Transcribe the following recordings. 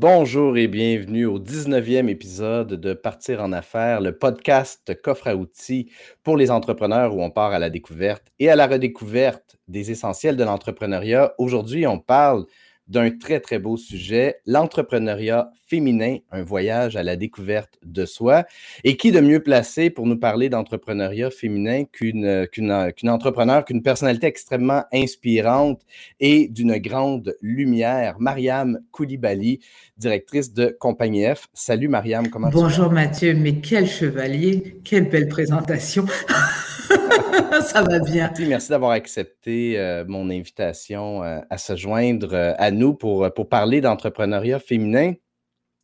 bonjour et bienvenue au 19e épisode de Partir en affaires, le podcast coffre à outils pour les entrepreneurs où on part à la découverte et à la redécouverte des essentiels de l'entrepreneuriat. Aujourd'hui, on parle d'un très, très beau sujet, l'entrepreneuriat féminin, un voyage à la découverte de soi. Et qui de mieux placé pour nous parler d'entrepreneuriat féminin qu'une qu'une entrepreneur, qu'une personnalité extrêmement inspirante et d'une grande lumière, Mariam Koulibaly, directrice de Compagnie F. Salut Mariam, comment Bonjour tu vas? Mathieu, mais quel chevalier, quelle belle présentation. Ça va bien. Merci d'avoir accepté euh, mon invitation euh, à se joindre euh, à nous pour, pour parler d'entrepreneuriat féminin,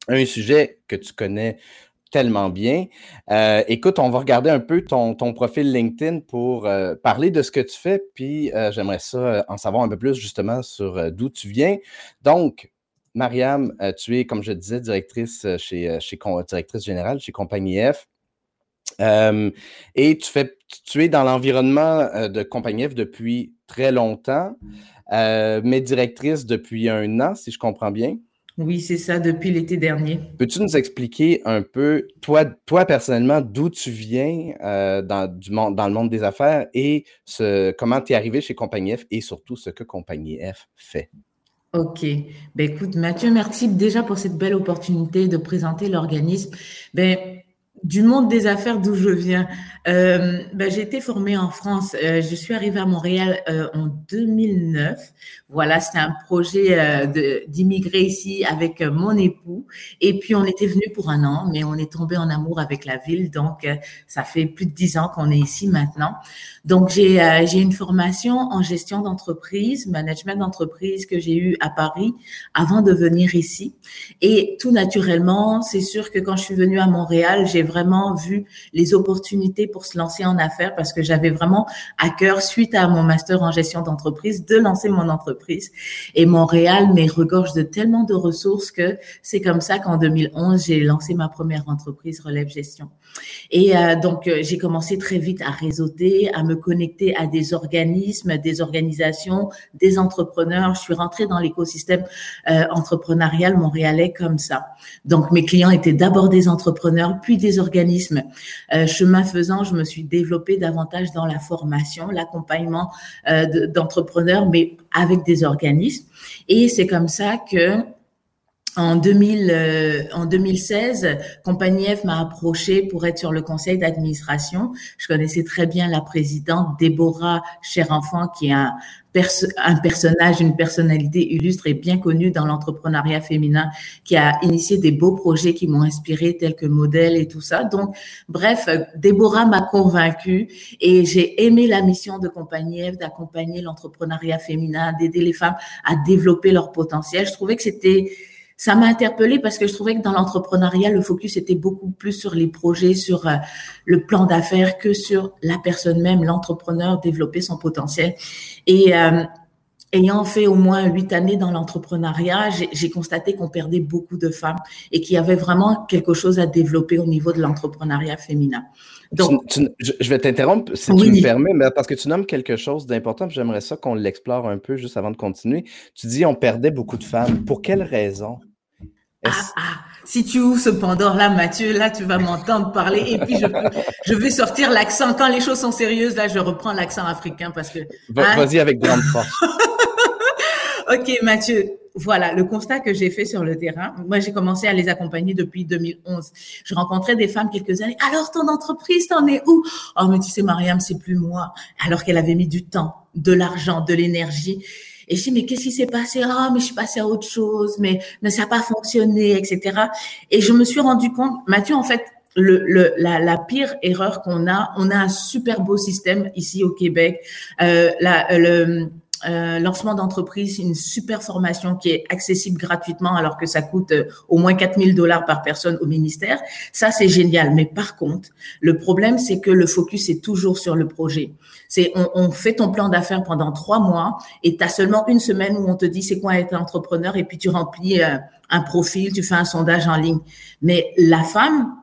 un sujet que tu connais tellement bien. écoute, on va regarder un peu ton, ton profil LinkedIn pour parler de ce que tu fais, puis j'aimerais ça en savoir un peu plus justement sur d'où tu viens. Donc, Mariam, tu es, comme je disais, directrice chez, chez directrice générale chez Compagnie F. Euh, et tu, fais, tu es dans l'environnement euh, de Compagnie F depuis très longtemps, euh, mais directrice depuis un an, si je comprends bien. Oui, c'est ça, depuis l'été dernier. Peux-tu nous expliquer un peu, toi, toi personnellement, d'où tu viens dans, du monde, dans le monde des affaires et ce, comment tu es arrivé chez Compagnie F et surtout ce que Compagnie F fait? OK. Ben, écoute, Mathieu, merci déjà pour cette belle opportunité de présenter l'organisme. Ben, du monde des affaires d'où je viens. Euh, ben, j'ai été formée en France. Euh, je suis arrivée à Montréal euh, en 2009. Voilà, c'était un projet d'immigrer ici avec mon époux. Et puis, on était venu pour un an, mais on est tombé en amour avec la ville. Donc, ça fait plus de dix ans qu'on est ici maintenant. Donc, j'ai une formation en gestion d'entreprise, management d'entreprise que j'ai eu à Paris avant de venir ici. Et tout naturellement, c'est sûr que quand je suis venue à Montréal, j'ai vraiment vu les opportunités pour se lancer en affaires parce que j'avais vraiment à cœur, suite à mon master en gestion d'entreprise, de lancer mon entreprise. Et Montréal me regorge de tellement de ressources que c'est comme ça qu'en 2011, j'ai lancé ma première entreprise Relève Gestion. Et euh, donc, euh, j'ai commencé très vite à réseauter, à me connecter à des organismes, des organisations, des entrepreneurs. Je suis rentrée dans l'écosystème euh, entrepreneurial montréalais comme ça. Donc, mes clients étaient d'abord des entrepreneurs, puis des organismes. Euh, chemin faisant, je me suis développée davantage dans la formation, l'accompagnement euh, d'entrepreneurs, mais avec des organismes. Et c'est comme ça que en, 2000, euh, en 2016, Compagnie F m'a approché pour être sur le conseil d'administration. Je connaissais très bien la présidente Déborah Cher-Enfant, qui est un, un personnage, une personnalité illustre et bien connue dans l'entrepreneuriat féminin, qui a initié des beaux projets qui m'ont inspiré, tels que Modèle et tout ça. Donc, bref, Déborah m'a convaincue et j'ai aimé la mission de Compagnie F d'accompagner l'entrepreneuriat féminin, d'aider les femmes à développer leur potentiel. Je trouvais que c'était ça m'a interpellée parce que je trouvais que dans l'entrepreneuriat, le focus était beaucoup plus sur les projets, sur euh, le plan d'affaires que sur la personne même, l'entrepreneur, développer son potentiel. Et euh, ayant fait au moins huit années dans l'entrepreneuriat, j'ai constaté qu'on perdait beaucoup de femmes et qu'il y avait vraiment quelque chose à développer au niveau de l'entrepreneuriat féminin. Donc, je vais t'interrompre si tu me permets, mais parce que tu nommes quelque chose d'important, j'aimerais ça qu'on l'explore un peu juste avant de continuer. Tu dis on perdait beaucoup de femmes. Pour quelles raisons? Ah, ah, si tu ouvres ce Pandore-là, Mathieu, là, tu vas m'entendre parler et puis je, je vais sortir l'accent. Quand les choses sont sérieuses, là, je reprends l'accent africain parce que. Hein? Vas-y avec grande force. ok, Mathieu. Voilà, le constat que j'ai fait sur le terrain. Moi, j'ai commencé à les accompagner depuis 2011. Je rencontrais des femmes quelques années. Alors, ton entreprise, t'en es où? Oh, mais tu sais, Mariam, c'est plus moi. Alors qu'elle avait mis du temps, de l'argent, de l'énergie. Et je dis, mais qu'est-ce qui s'est passé? Ah, mais je suis passée à autre chose, mais, mais ça n'a pas fonctionné, etc. Et je me suis rendu compte, Mathieu, en fait, le, le, la, la, pire erreur qu'on a, on a un super beau système ici au Québec. Euh, le, euh, lancement d'entreprise, une super formation qui est accessible gratuitement alors que ça coûte euh, au moins 4000 dollars par personne au ministère. Ça, c'est génial. Mais par contre, le problème, c'est que le focus est toujours sur le projet. C'est on, on fait ton plan d'affaires pendant trois mois et tu as seulement une semaine où on te dit c'est quoi être entrepreneur et puis tu remplis euh, un profil, tu fais un sondage en ligne. Mais la femme,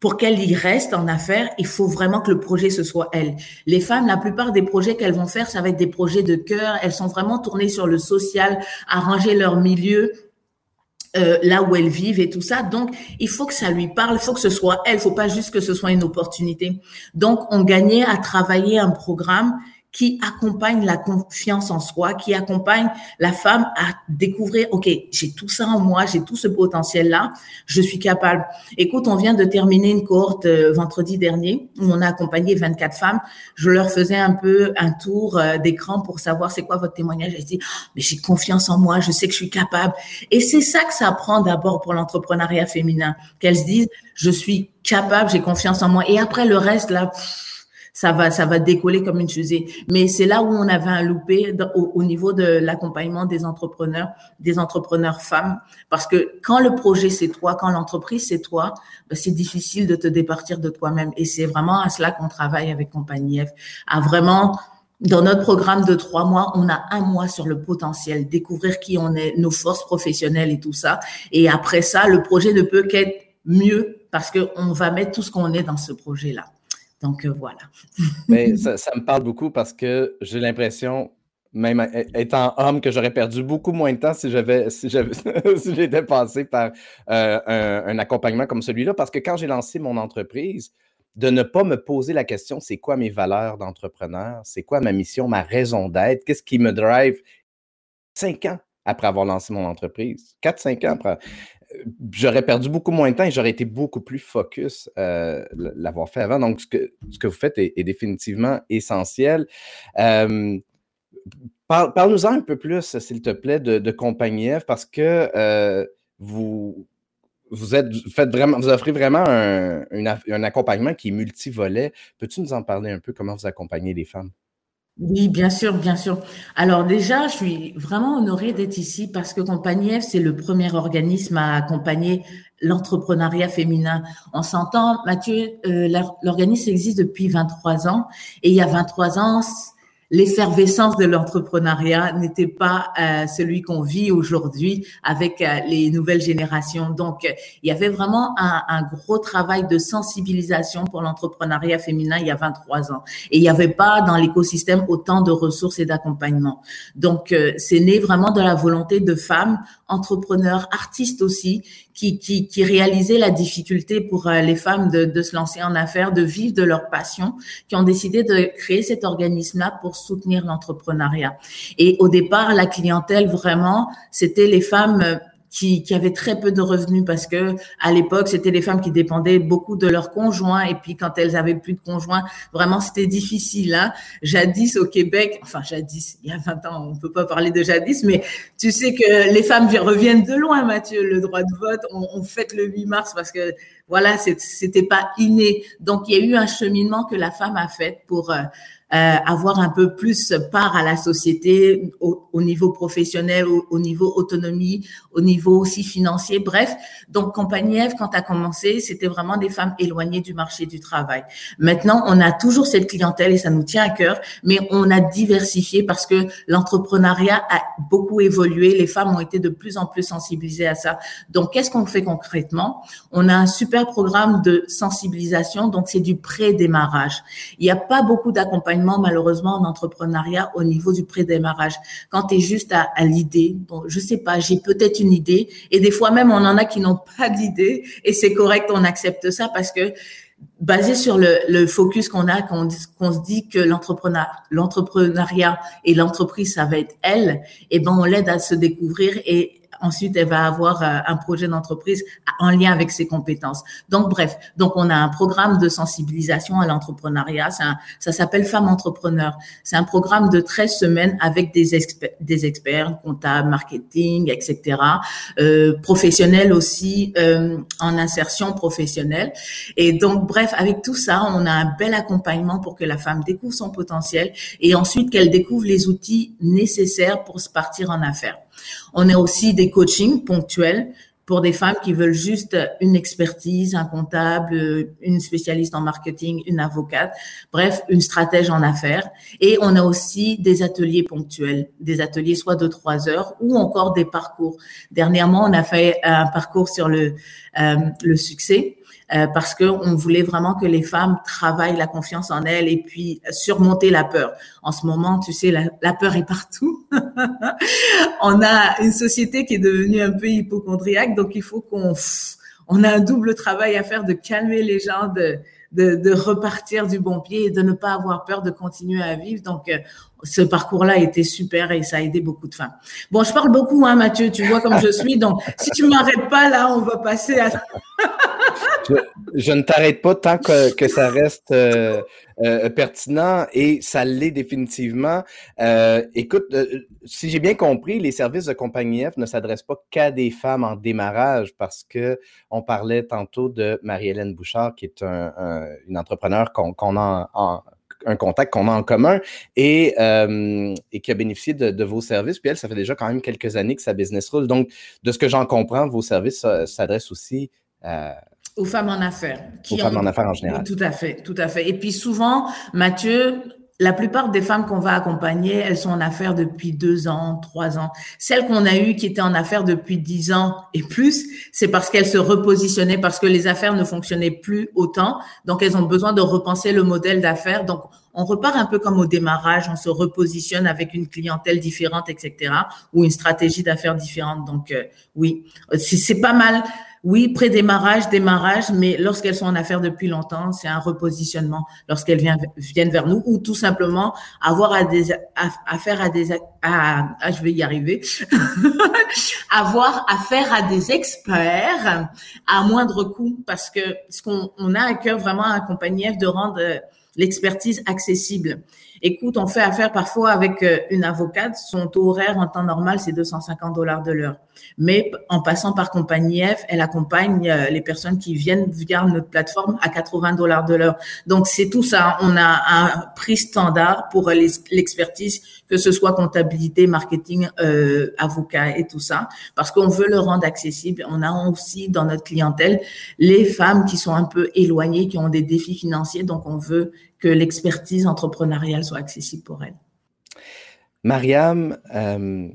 pour qu'elle y reste en affaires, il faut vraiment que le projet ce soit elle. Les femmes, la plupart des projets qu'elles vont faire, ça va être des projets de cœur. Elles sont vraiment tournées sur le social, arranger leur milieu, euh, là où elles vivent et tout ça. Donc, il faut que ça lui parle, il faut que ce soit elle, il faut pas juste que ce soit une opportunité. Donc, on gagnait à travailler un programme qui accompagne la confiance en soi, qui accompagne la femme à découvrir, OK, j'ai tout ça en moi, j'ai tout ce potentiel-là, je suis capable. Écoute, on vient de terminer une cohorte euh, vendredi dernier où on a accompagné 24 femmes. Je leur faisais un peu un tour euh, d'écran pour savoir c'est quoi votre témoignage. J'ai dit, oh, mais j'ai confiance en moi, je sais que je suis capable. Et c'est ça que ça prend d'abord pour l'entrepreneuriat féminin, qu'elles se disent, je suis capable, j'ai confiance en moi. Et après le reste, là, ça va, ça va décoller comme une fusée. Mais c'est là où on avait un loupé au, niveau de l'accompagnement des entrepreneurs, des entrepreneurs femmes, parce que quand le projet c'est toi, quand l'entreprise c'est toi, ben, c'est difficile de te départir de toi-même. Et c'est vraiment à cela qu'on travaille avec Compagnie à vraiment dans notre programme de trois mois, on a un mois sur le potentiel, découvrir qui on est, nos forces professionnelles et tout ça. Et après ça, le projet ne peut qu'être mieux parce qu'on va mettre tout ce qu'on est dans ce projet-là. Donc euh, voilà. Mais ça, me parle beaucoup parce que j'ai l'impression, même étant homme, que j'aurais perdu beaucoup moins de temps si j'avais si j'étais passé par euh, un, accompagnement comme celui-là. Parce que quand j'ai lancé mon entreprise, de ne pas me poser la question c'est quoi mes valeurs d'entrepreneur, c'est quoi ma mission, ma raison d'être, qu'est-ce qui me drive? Cinq ans après avoir lancé mon entreprise, quatre, cinq ans après j'aurais perdu beaucoup moins de temps et j'aurais été beaucoup plus focus euh, l'avoir fait avant. Donc, ce que, vous faites est, définitivement essentiel. Euh, parle-nous-en un peu plus, s'il te plaît, de, de Compagnie parce que euh, vous, vous, êtes, faites vraiment, vous offrez vraiment un, un accompagnement qui est multivolet. Peux-tu nous en parler un peu, comment vous accompagnez les femmes? Oui, bien sûr, bien sûr. Alors déjà, je suis vraiment honorée d'être ici parce que Compagnie F, c'est le premier organisme à accompagner l'entrepreneuriat féminin. On s'entend, Mathieu, euh, l'organisme existe depuis 23 ans et il y a 23 ans, l'effervescence de l'entrepreneuriat n'était pas euh, celui qu'on vit aujourd'hui avec euh, les nouvelles générations. Donc, il y avait vraiment un, un gros travail de sensibilisation pour l'entrepreneuriat féminin il y a 23 ans. Et il n'y avait pas dans l'écosystème autant de ressources et d'accompagnement. Donc, euh, c'est né vraiment de la volonté de femmes entrepreneurs, artistes aussi, qui, qui, qui réalisaient la difficulté pour les femmes de, de se lancer en affaires, de vivre de leur passion, qui ont décidé de créer cet organisme-là pour soutenir l'entrepreneuriat. Et au départ, la clientèle vraiment, c'était les femmes euh, qui, qui, avaient très peu de revenus parce que à l'époque c'était les femmes qui dépendaient beaucoup de leurs conjoints et puis quand elles avaient plus de conjoints vraiment c'était difficile hein. jadis au Québec enfin jadis il y a 20 ans on peut pas parler de jadis mais tu sais que les femmes reviennent de loin Mathieu le droit de vote on, on fête le 8 mars parce que voilà c'était pas inné donc il y a eu un cheminement que la femme a fait pour euh, avoir un peu plus part à la société au, au niveau professionnel, au, au, niveau autonomie, au niveau aussi financier. Bref, donc Compagnie F, quand a commencé, c'était vraiment des femmes éloignées du marché du travail. Maintenant, on a toujours cette clientèle et ça nous tient à cœur, mais on a diversifié parce que l'entrepreneuriat a beaucoup évolué. Les femmes ont été de plus en plus sensibilisées à ça. Donc, qu'est-ce qu'on fait concrètement? On a un super programme de sensibilisation. Donc, c'est du pré-démarrage. Il n'y a pas beaucoup d'accompagnement malheureusement, en entrepreneuriat au niveau du pré-démarrage. Quand tu es juste à, l'idée, bon, je sais pas, j'ai peut-être une idée, et des fois même, on en a qui n'ont pas d'idée, et c'est correct, on accepte ça parce que basé sur le, focus qu'on a, qu'on se dit que l'entrepreneuriat et l'entreprise, ça va être elle, et ben on l'aide à se découvrir et Ensuite, elle va avoir euh, un projet d'entreprise en lien avec ses compétences. Donc, bref, donc on a un programme de sensibilisation à l'entrepreneuriat. Ça s'appelle Femmes Entrepreneurs. C'est un programme de 13 semaines avec des, experts, des experts, comptables, marketing, etc. Euh, professionnels aussi euh, en insertion professionnelle. Et donc, bref, avec tout ça, on a un bel accompagnement pour que la femme découvre son potentiel et ensuite qu'elle découvre les outils nécessaires pour se partir en affaires. On a aussi des coachings ponctuels pour des femmes qui veulent juste une expertise, un comptable, une spécialiste en marketing, une avocate, bref, une stratège en affaires. Et on a aussi des ateliers ponctuels, des ateliers soit de trois heures ou encore des parcours. Dernièrement, on a fait un parcours sur le, euh, le succès euh, parce que on voulait vraiment que les femmes travaillent la confiance en elles et puis surmonter la peur. En ce moment, tu sais, la, peur est partout. on a une société qui est devenue un peu hypochondriaque, donc il faut qu'on on a un double travail à faire de calmer les gens, de de, repartir du bon pied et de ne pas avoir peur de continuer à vivre. Donc, euh, ce parcours-là été super et ça a aidé beaucoup de femmes. Bon, je parle beaucoup, hein, Mathieu, tu vois comme je suis. Donc, si tu m'arrêtes pas là, on va passer à... je, ne t'arrête pas tant que, ça reste euh, euh, pertinent et ça l'est définitivement. Euh, écoute, si j'ai bien compris, les services de Compagnie F ne s'adressent pas qu'à des femmes en démarrage parce que on parlait tantôt de Marie-Hélène Bouchard, qui est une entrepreneur qu'on a en, un contact qu'on a en commun et, qui a bénéficié de, vos services. Puis elle, ça fait déjà quand même quelques années que sa business roule. Donc, de ce que j'en comprends, vos services s'adressent aussi à aux femmes en affaires. Qui Aux femmes en affaires en général. Tout à fait, tout à fait. Et puis souvent, Mathieu, la plupart des femmes qu'on va accompagner, elles sont en affaires depuis deux ans, trois ans. Celles qu'on a eues qui étaient en affaires depuis dix ans et plus, c'est parce qu'elles se repositionnaient, parce que les affaires ne fonctionnaient plus autant. Donc, elles ont besoin de repenser le modèle d'affaires. Donc, on repart un peu comme au démarrage, on se repositionne avec une clientèle différente, etc., ou une stratégie d'affaires différente. Donc, euh, oui, c'est pas mal oui, pré-démarrage, démarrage, mais lorsqu'elles sont en affaires depuis longtemps, c'est un repositionnement lorsqu'elles viennent, vers nous ou tout simplement avoir à des, affaire à des, à, ah, avoir à des experts à moindre coût parce que ce qu'on on a à cœur vraiment à accompagner de rendre euh, l'expertise accessible. Écoute, on fait affaire parfois avec euh, une avocate. Son taux horaire en temps normal, c'est 250 dollars de l'heure. Mais en passant par Compagnie F, elle accompagne euh, les personnes qui viennent via notre plateforme à 80 dollars de l'heure. Donc, c'est tout ça. On a un prix standard pour l'expertise, que ce soit comptabilité, marketing, euh, avocat et tout ça, parce qu'on veut le rendre accessible. On a aussi dans notre clientèle les femmes qui sont un peu éloignées, qui ont des défis financiers. Donc, on veut que l'expertise entrepreneuriale soit accessible pour elles. Mariam, euh,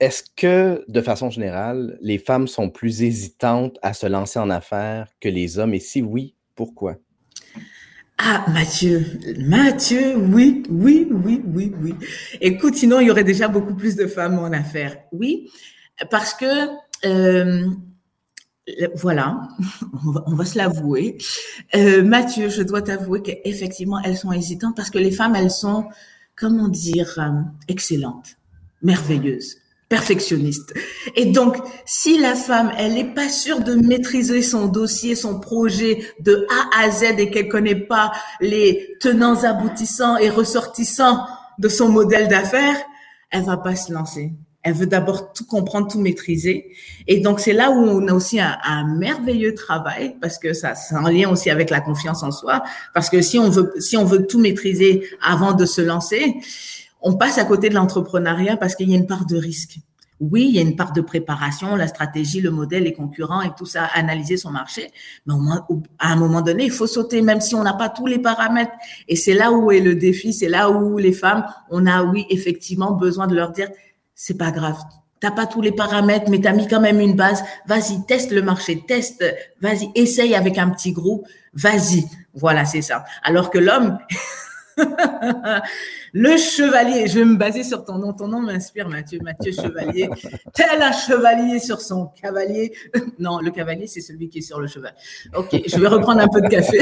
est-ce que, de façon générale, les femmes sont plus hésitantes à se lancer en affaires que les hommes? Et si oui, pourquoi? Ah, Mathieu, Mathieu, oui, oui, oui, oui, oui. Écoute, sinon, il y aurait déjà beaucoup plus de femmes en affaires. Oui, parce que euh, voilà, on va, se l'avouer. Euh, Mathieu, je dois t'avouer qu'effectivement, elles sont hésitantes parce que les femmes, elles sont, comment dire, euh, excellentes, merveilleuses, perfectionnistes. Et donc, si la femme, elle n'est pas sûre de maîtriser son dossier, son projet de A à Z et qu'elle connaît pas les tenants aboutissants et ressortissants de son modèle d'affaires, elle va pas se lancer. Elle veut d'abord tout comprendre, tout maîtriser. Et donc, c'est là où on a aussi un, merveilleux travail parce que ça, c'est en lien aussi avec la confiance en soi. Parce que si on veut, si on veut tout maîtriser avant de se lancer, on passe à côté de l'entrepreneuriat parce qu'il y a une part de risque. Oui, il y a une part de préparation, la stratégie, le modèle, les concurrents et tout ça, analyser son marché. Mais à un moment donné, il faut sauter, même si on n'a pas tous les paramètres. Et c'est là où est le défi, c'est là où les femmes, on a, oui, effectivement, besoin de leur dire, c'est pas grave. T'as pas tous les paramètres, mais tu as mis quand même une base. Vas-y, teste le marché, teste, vas-y, essaye avec un petit groupe, vas-y. Voilà, c'est ça. Alors que l'homme, le chevalier, je vais me baser sur ton nom. Ton nom m'inspire, Mathieu, Mathieu Chevalier. Tel un chevalier sur son cavalier. Non, le cavalier, c'est celui qui est sur le cheval. Ok, je vais reprendre un peu de café.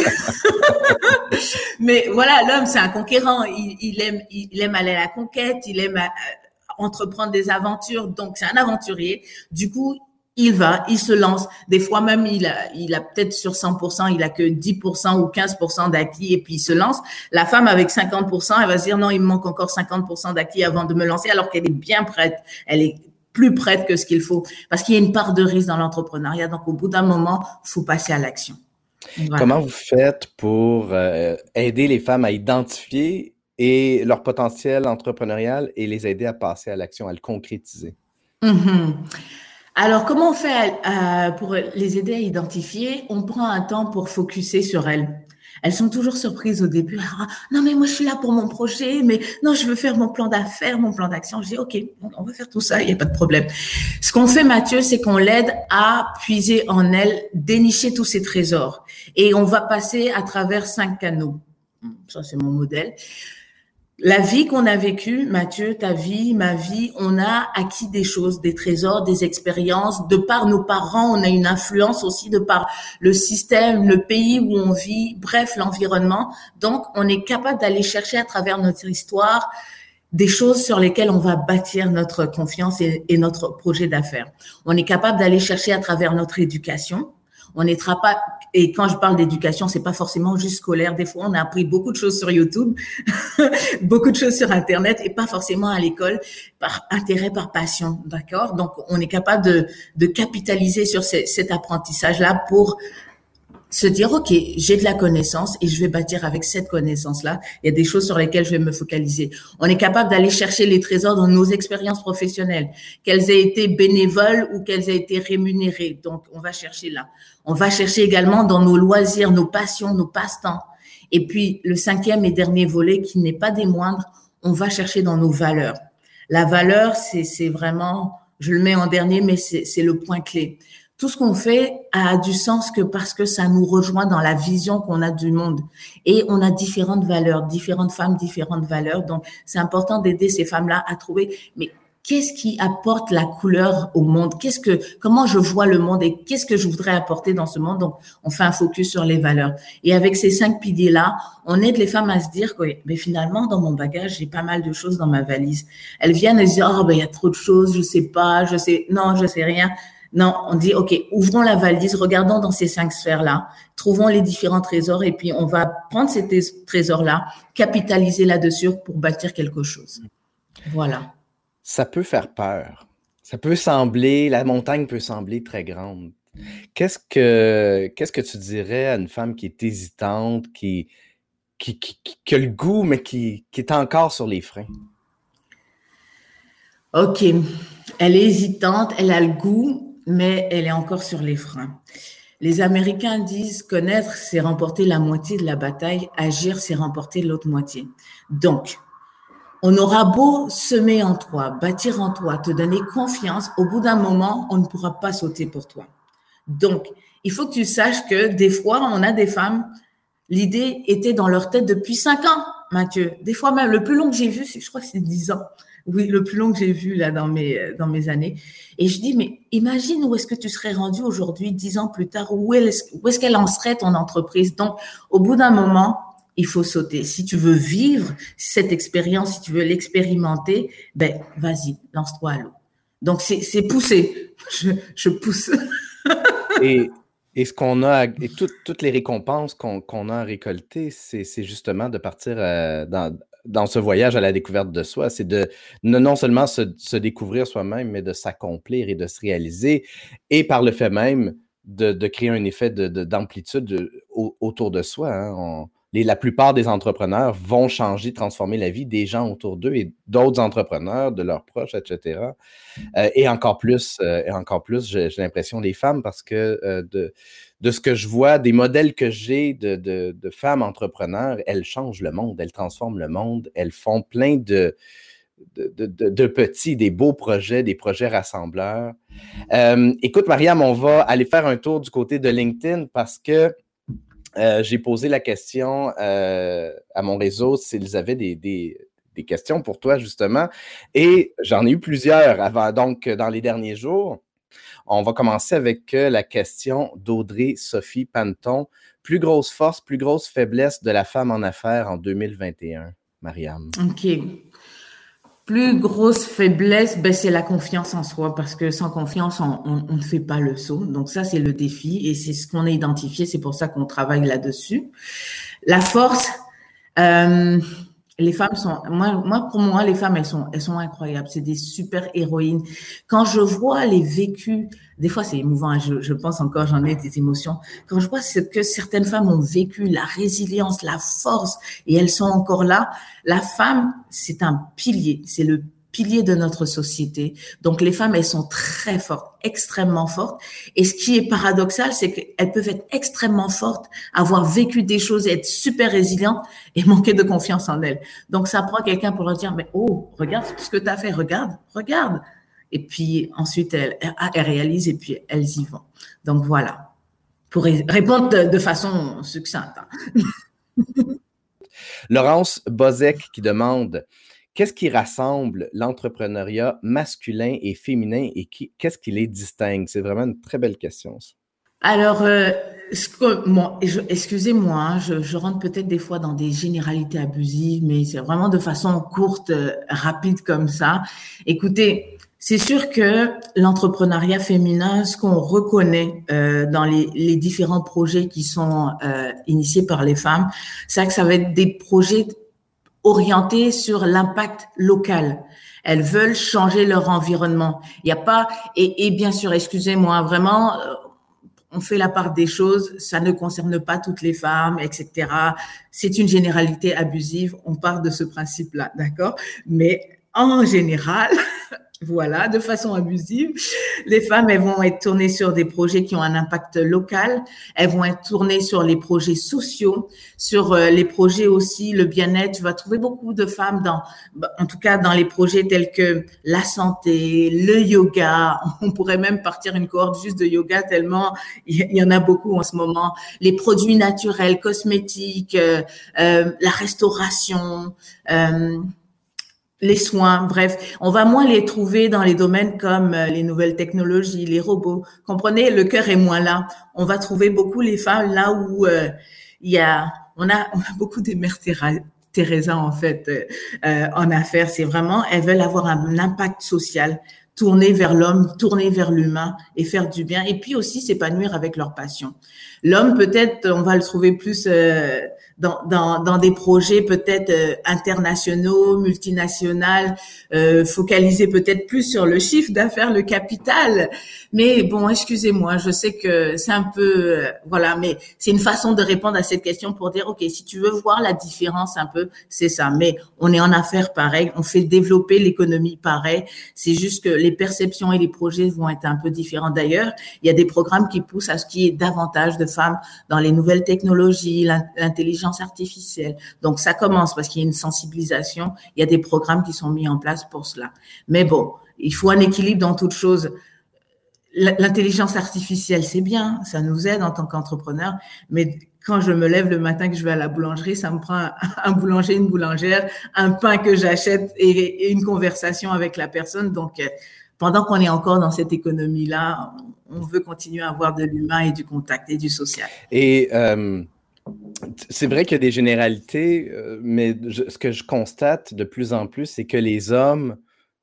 Mais voilà, l'homme, c'est un conquérant. Il, il, aime, il aime aller à la conquête. Il aime entreprendre des aventures. Donc, c'est un aventurier. Du coup, il va, il se lance. Des fois même, il a, il a peut-être sur 100%, il a que 10% ou 15% d'acquis et puis il se lance. La femme avec 50%, elle va se dire non, il me manque encore 50% d'acquis avant de me lancer alors qu'elle est bien prête. Elle est plus prête que ce qu'il faut parce qu'il y a une part de risque dans l'entrepreneuriat. Donc, au bout d'un moment, faut passer à l'action. Comment vous faites pour euh, aider les femmes à identifier et leur potentiel entrepreneurial et les aider à passer à l'action, à le concrétiser? Mhm. Alors, comment on fait euh, pour les aider à identifier? On prend un temps pour focuser sur elles. elles sont toujours surprises au début. Ah, non, mais moi, je suis là pour mon projet, mais non, je veux faire mon plan d'affaires, mon plan d'action. Je dis, OK, on va faire tout ça, il n'y a pas de problème. Ce qu'on fait, Mathieu, c'est qu'on l'aide à puiser en elle, dénicher tous ses trésors. Et on va passer à travers cinq canaux. Ça, c'est mon modèle la vie qu'on a vécue, Mathieu, ta vie, ma vie, on a acquis des choses, des trésors, des expériences. De par nos parents, on a une influence aussi de par le système, le pays où on vit, bref, l'environnement. Donc, on est capable d'aller chercher à travers notre histoire des choses sur lesquelles on va bâtir notre confiance et, et notre projet d'affaires. On est capable d'aller chercher à travers notre éducation, on n'est pas et quand je parle d'éducation, c'est pas forcément juste scolaire. Des fois, on a appris beaucoup de choses sur YouTube, beaucoup de choses sur Internet et pas forcément à l'école par intérêt, par passion, d'accord? Donc, on est capable de, de capitaliser sur cet apprentissage-là pour se dire, OK, j'ai de la connaissance et je vais bâtir avec cette connaissance-là. Il y a des choses sur lesquelles je vais me focaliser. On est capable d'aller chercher les trésors dans nos expériences professionnelles, qu'elles aient été bénévoles ou qu'elles aient été rémunérées. Donc, on va chercher là. On va chercher également dans nos loisirs, nos passions, nos passe-temps. Et puis, le cinquième et dernier volet, qui n'est pas des moindres, on va chercher dans nos valeurs. La valeur, c'est vraiment, je le mets en dernier, mais c'est le point clé tout ce qu'on fait a du sens que parce que ça nous rejoint dans la vision qu'on a du monde. Et on a différentes valeurs, différentes femmes, différentes valeurs. Donc, c'est important d'aider ces femmes-là à trouver, qu'est-ce qui apporte la couleur au monde? Qu'est-ce que, comment je vois le monde et qu'est-ce que je voudrais apporter dans ce monde? Donc, on fait un focus sur les valeurs. Et avec ces cinq piliers-là, on aide les femmes à se dire que, mais finalement, dans mon bagage, j'ai pas mal de choses dans ma valise. Elles viennent et se disent, oh, ben, il y a trop de choses, je sais pas, je sais, non, je sais rien. Non, on dit, OK, ouvrons la valise, regardons dans ces cinq sphères-là, trouvons les différents trésors et puis on va prendre ces trésors-là, capitaliser là-dessus pour bâtir quelque chose. Voilà. Ça peut faire peur. Ça peut sembler, la montagne peut sembler très grande. Qu'est-ce que, qu'est-ce que tu dirais à une femme qui est hésitante, qui, qui, qui, a le goût, mais qui, qui est encore sur les freins? OK. Elle est hésitante, elle a le goût, mais elle est encore sur les freins. Les Américains disent connaître, c'est remporter la moitié de la bataille, agir, c'est remporter l'autre moitié. Donc, on aura beau semer en toi, bâtir en toi, te donner confiance, au bout d'un moment, on ne pourra pas sauter pour toi. Donc, il faut que tu saches que des fois, on a des femmes, l'idée était dans leur tête depuis cinq ans, Mathieu. Des fois même, le plus long que j'ai vu, je crois que c'est dix ans. Oui, le plus long que j'ai vu là dans mes, dans mes années. Et je dis, mais imagine où est-ce que tu serais rendu aujourd'hui, dix ans plus tard, où est-ce qu'elle en serait ton entreprise? Donc, au bout d'un moment, il faut sauter. Si tu veux vivre cette expérience, si tu veux l'expérimenter, ben, vas-y, lance-toi à l'eau. Donc, c'est poussé. Je, pousse. et, et ce qu'on a, et toutes les récompenses qu'on a récoltées, c'est justement de partir euh, dans, dans ce voyage à la découverte de soi, c'est de non seulement se, découvrir soi-même, mais de s'accomplir et de se réaliser, et par le fait même de, créer un effet d'amplitude de, autour de soi. Hein. La plupart des entrepreneurs vont changer, transformer la vie des gens autour d'eux et d'autres entrepreneurs, de leurs proches, etc. Euh, et encore plus, euh, encore plus, j'ai l'impression les femmes parce que euh, de ce que je vois, des modèles que j'ai de, femmes entrepreneurs, elles changent le monde, elles transforment le monde, elles font plein de, petits, des beaux projets, des projets rassembleurs. Écoute, Mariam, on va aller faire un tour du côté de LinkedIn parce que euh, j'ai posé la question euh, à mon réseau s'ils avaient des, questions pour toi, justement. Et j'en ai eu plusieurs avant, donc, dans les derniers jours. On va commencer avec euh, la question d'Audrey Sophie Panton. Plus grosse force, plus grosse faiblesse de la femme en affaires en 2021, Mariam? OK. Plus grosse faiblesse, ben, c'est la confiance en soi, parce que sans confiance, on, ne fait pas le saut. Donc ça, c'est le défi et c'est ce qu'on a identifié. C'est pour ça qu'on travaille là-dessus. La force, euh, les femmes sont, moi, moi, pour moi, les femmes, elles sont, elles sont incroyables. C'est des super héroïnes. Quand je vois les vécus, des fois, c'est émouvant. Je, je, pense encore, j'en ai des émotions. Quand je vois ce que certaines femmes ont vécu, la résilience, la force, et elles sont encore là. La femme, c'est un pilier. C'est le piliers de notre société. Donc les femmes, elles sont très fortes, extrêmement fortes. Et ce qui est paradoxal, c'est qu'elles peuvent être extrêmement fortes, avoir vécu des choses, être super résilientes et manquer de confiance en elles. Donc ça prend quelqu'un pour leur dire, mais oh, regarde ce que tu as fait, regarde, regarde. Et puis ensuite, elles, elles réalisent et puis elles y vont. Donc voilà, pour répondre de, façon succincte. Hein. Laurence Bozek qui demande Qu'est-ce qui rassemble l'entrepreneuriat masculin et féminin et qu'est-ce qui les distingue? C'est vraiment une très belle question. Alors, euh, excusez-moi, hein, je, rentre peut-être des fois dans des généralités abusives, mais c'est vraiment de façon courte, euh, rapide comme ça. Écoutez, c'est sûr que l'entrepreneuriat féminin, ce qu'on reconnaît euh, dans les, les, différents projets qui sont initiés par les femmes, c'est que ça va être des projets orientés sur l'impact local. Elles veulent changer leur environnement. Il n'y a pas et, et bien sûr, excusez-moi, vraiment, euh, on fait la part des choses. Ça ne concerne pas toutes les femmes, etc. C'est une généralité abusive. On part de ce principe-là, d'accord? Mais en général, Voilà, de façon abusive. Les femmes, elles vont être tournées sur des projets qui ont un impact local. Elles vont être tournées sur les projets sociaux, sur euh, les projets aussi, le bien-être. Tu vas trouver beaucoup de femmes dans, bah, en tout cas, dans les projets tels que la santé, le yoga. On pourrait même partir une cohorte juste de yoga tellement il y en a beaucoup en ce moment. Les produits naturels, cosmétiques, euh, euh, la restauration. Euh, les soins, bref, on va moins les trouver dans les domaines comme euh, les nouvelles technologies, les robots. Comprenez, le cœur est moins là. On va trouver beaucoup les femmes là où euh, il y a, on a, on a beaucoup des mères Teresa en fait euh, en affaires. C'est vraiment, elles veulent avoir un impact social, tourner vers l'homme, tourner vers l'humain et faire du bien. Et puis aussi s'épanouir avec leur passion. L'homme, peut-être, on va le trouver plus dans, dans, dans des projets peut-être euh, internationaux, multinationaux, euh, focalisés peut-être plus sur le chiffre d'affaires, le capital. Mais bon, excusez-moi, je sais que c'est un peu, euh, voilà, mais c'est une façon de répondre à cette question pour dire, ok, si tu veux voir la différence un peu, c'est ça. Mais on est en affaires pareil, on fait développer l'économie pareil. C'est juste que les perceptions et les projets vont être un peu différents. D'ailleurs, il y a des programmes qui poussent à ce qu'il y ait davantage de femmes dans les nouvelles technologies, l'intelligence artificielle. Donc ça commence parce qu'il y a une sensibilisation, il y a des programmes qui sont mis en place pour cela. Mais bon, il faut un équilibre dans toute chose. L'intelligence artificielle, c'est bien, ça nous aide en tant qu'entrepreneur, mais quand je me lève le matin que je vais à la boulangerie, ça me prend un boulanger, une boulangère, un pain que j'achète et, une conversation avec la personne. Donc, euh, pendant qu'on est encore dans cette économie-là, on veut continuer à avoir de l'humain et du contact et du social. Et euh, c'est vrai qu'il y a des généralités, euh, mais ce que je constate de plus en plus, c'est que les hommes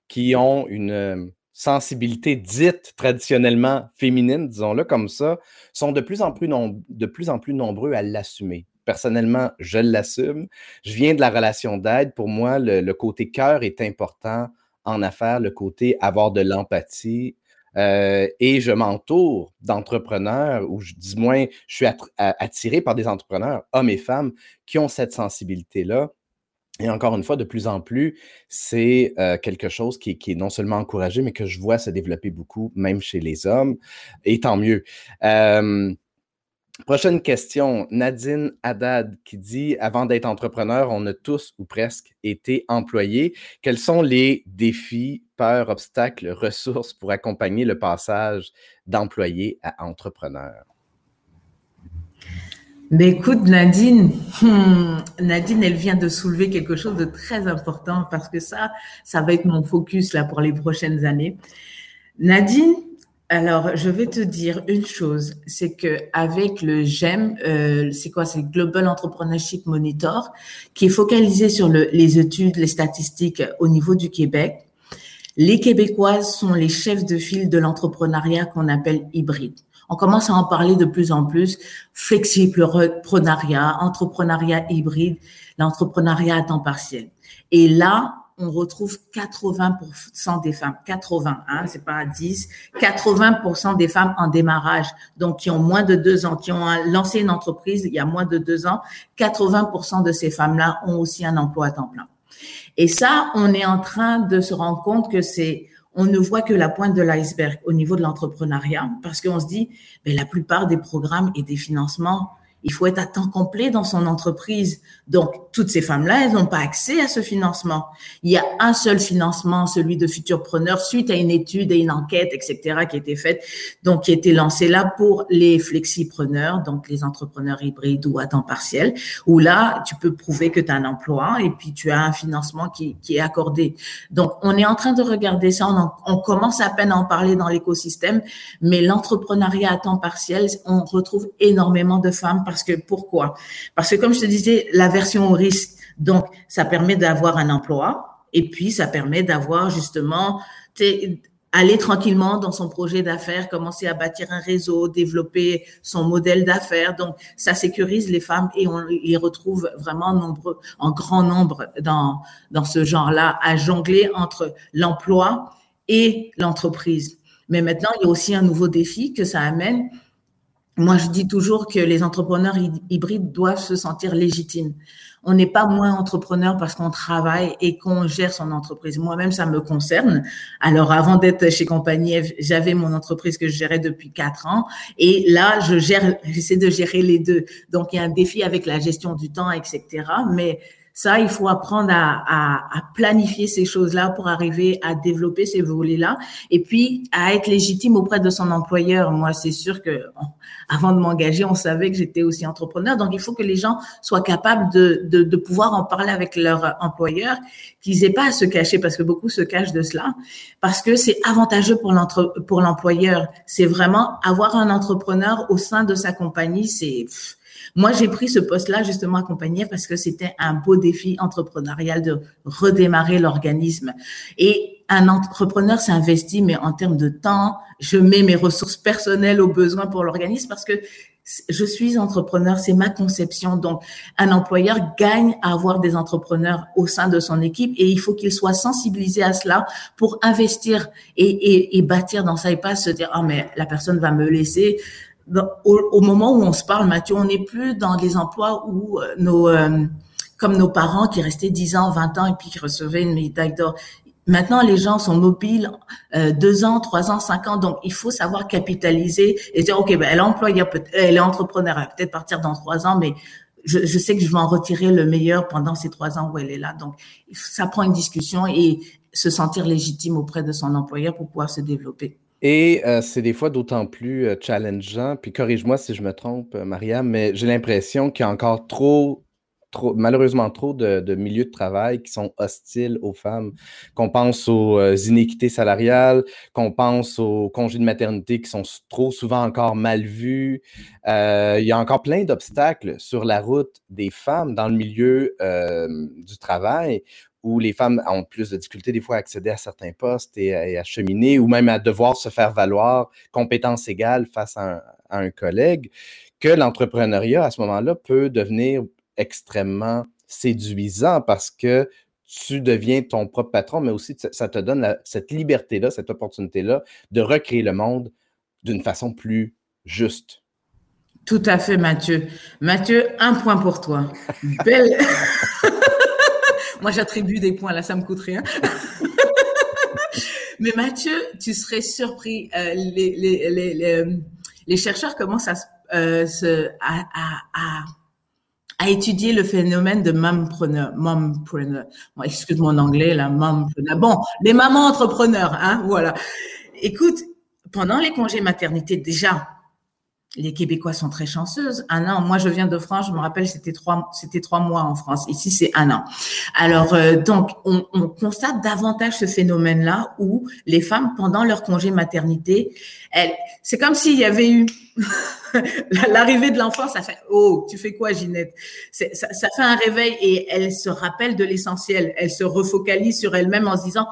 qui ont une euh, sensibilité dite traditionnellement féminine, disons-le comme ça, sont de plus en plus, de plus, en plus nombreux à l'assumer. Personnellement, je l'assume. Je viens de la relation d'aide. Pour moi, le côté cœur est important en affaires, le côté avoir de l'empathie euh, et je m'entoure d'entrepreneurs, ou je dis moins, je suis attiré par des entrepreneurs, hommes et femmes, qui ont cette sensibilité-là. Et encore une fois, de plus en plus, c'est euh, quelque chose qui, est non seulement encouragé, mais que je vois se développer beaucoup, même chez les hommes, et tant mieux. Euh, Prochaine question, Nadine Haddad qui dit Avant d'être entrepreneur, on a tous ou presque été employés. Quels sont les défis, peurs, obstacles, ressources pour accompagner le passage d'employé à entrepreneur? Mais écoute, Nadine, hmm, Nadine, elle vient de soulever quelque chose de très important parce que ça, ça va être mon focus là pour les prochaines années. Nadine, alors, je vais te dire une chose, c'est que avec le GEM, euh, c'est quoi C'est Global Entrepreneurship Monitor, qui est focalisé sur les études, les statistiques au niveau du Québec. Les Québécoises sont les chefs de file de l'entrepreneuriat qu'on appelle hybride. On commence à en parler de plus en plus. Flexible entrepreneuriat, entrepreneuriat hybride, l'entrepreneuriat à temps partiel. Et là, on retrouve 80% des femmes, 80, hein, c'est pas 10, 80% des femmes en démarrage, donc qui ont moins de deux ans, qui ont lancé une entreprise il y a moins de deux ans, 80% de ces femmes-là ont aussi un emploi à temps plein. Et ça, on est en train de se rendre compte que c'est, on ne voit que la pointe de l'iceberg au niveau de l'entrepreneuriat parce qu'on se dit, mais la plupart des programmes et des financements il faut être à temps complet dans son entreprise. Donc, toutes ces femmes-là, elles n'ont pas accès à ce financement. Il y a un seul financement, celui de Futurpreneur, suite à une étude et une enquête, etc., qui a été faite, donc qui a été lancée là pour les flexipreneurs, donc les entrepreneurs hybrides ou à temps partiel, où là, tu peux prouver que tu as un emploi et puis tu as un financement qui, est accordé. Donc, on est en train de regarder ça. On, on commence à peine à en parler dans l'écosystème, mais l'entrepreneuriat à temps partiel, on retrouve énormément de femmes parce que pourquoi? Parce que comme je te disais, la version donc ça permet d'avoir un emploi et puis ça permet d'avoir justement aller tranquillement dans son projet d'affaires, commencer à bâtir un réseau, développer son modèle d'affaires. Donc, ça sécurise les femmes et on les retrouve vraiment nombreux, en grand nombre dans, dans ce genre-là, à jongler entre l'emploi et l'entreprise. Mais maintenant, il y a aussi un nouveau défi que ça amène, moi, je dis toujours que les entrepreneurs hybrides doivent se sentir légitimes. On n'est pas moins entrepreneur parce qu'on travaille et qu'on gère son entreprise. Moi-même, ça me concerne. Alors, avant d'être chez Compagnie j'avais mon entreprise que je gérais depuis quatre ans. Et là, je gère, j'essaie de gérer les deux. Donc, il y a un défi avec la gestion du temps, etc. Mais ça, il faut apprendre à, planifier ces choses-là pour arriver à développer ces volets-là et puis à être légitime auprès de son employeur. Moi, c'est sûr que avant de m'engager, on savait que j'étais aussi entrepreneur. Donc, il faut que les gens soient capables de, de, pouvoir en parler avec leur employeur, qu'ils aient pas à se cacher parce que beaucoup se cachent de cela parce que c'est avantageux pour pour l'employeur. C'est vraiment avoir un entrepreneur au sein de sa compagnie. C'est moi, j'ai pris ce poste-là justement accompagné parce que c'était un beau défi entrepreneurial de redémarrer l'organisme. Et un entrepreneur s'investit, mais en termes de temps, je mets mes ressources personnelles au besoin pour l'organisme parce que je suis entrepreneur, c'est ma conception. Donc, un employeur gagne à avoir des entrepreneurs au sein de son équipe et il faut qu'il soit sensibilisé à cela pour investir et, et, et bâtir dans ça et pas se dire, oh, mais la personne va me laisser au, moment où on se parle, Mathieu, on n'est plus dans des emplois où euh, nos, euh, comme nos parents qui restaient 10 ans, 20 ans et puis qui recevaient une médaille d'or. Maintenant, les gens sont mobiles euh, deux ans, trois ans, cinq ans. Donc, il faut savoir capitaliser et dire, OK, ben, elle est employée, elle est entrepreneur, elle va peut-être partir dans trois ans, mais je, je, sais que je vais en retirer le meilleur pendant ces trois ans où elle est là. Donc, ça prend une discussion et se sentir légitime auprès de son employeur pour pouvoir se développer. Et euh, c'est des fois d'autant plus euh, challengeant, puis corrige-moi si je me trompe, euh, Mariam, mais j'ai l'impression qu'il y a encore trop, trop malheureusement trop de, milieux de travail qui sont hostiles aux femmes. Qu'on pense aux inéquités salariales, qu'on pense aux congés de maternité qui sont trop souvent encore mal vus. il y a encore plein d'obstacles sur la route des femmes dans le milieu du travail où les femmes ont plus de difficultés des fois à accéder à certains postes et, à cheminer, ou même à devoir se faire valoir compétences égales face à un, collègue, que l'entrepreneuriat à ce moment-là peut devenir extrêmement séduisant parce que tu deviens ton propre patron, mais aussi ça te donne cette liberté-là, cette opportunité-là de recréer le monde d'une façon plus juste. Tout à fait, Mathieu. Mathieu, un point pour toi. Belle. Moi, j'attribue des points, là, ça me coûte rien. Mais Mathieu, tu serais surpris. Euh, les, les, les, euh, les, chercheurs commencent à, euh, à, à, à, étudier le phénomène de mompreneur. mompreneur. Bon, excuse mon anglais, là, mompreneur. Bon, les mamans entrepreneurs, hein, voilà. Écoute, pendant les congés maternité, déjà, les Québécois sont très chanceuses. Un an, moi je viens de France, je me rappelle, c'était trois, c'était trois mois en France. Ici, c'est un an. Alors euh, donc, on, on, constate davantage ce phénomène-là où les femmes, pendant leur congé maternité, elles, c'est comme s'il y avait eu l'arrivée de l'enfant. Ça fait oh, tu fais quoi, Ginette? Ça, ça fait un réveil et elle se rappelle de l'essentiel. Elle se refocalise sur elle-même en se disant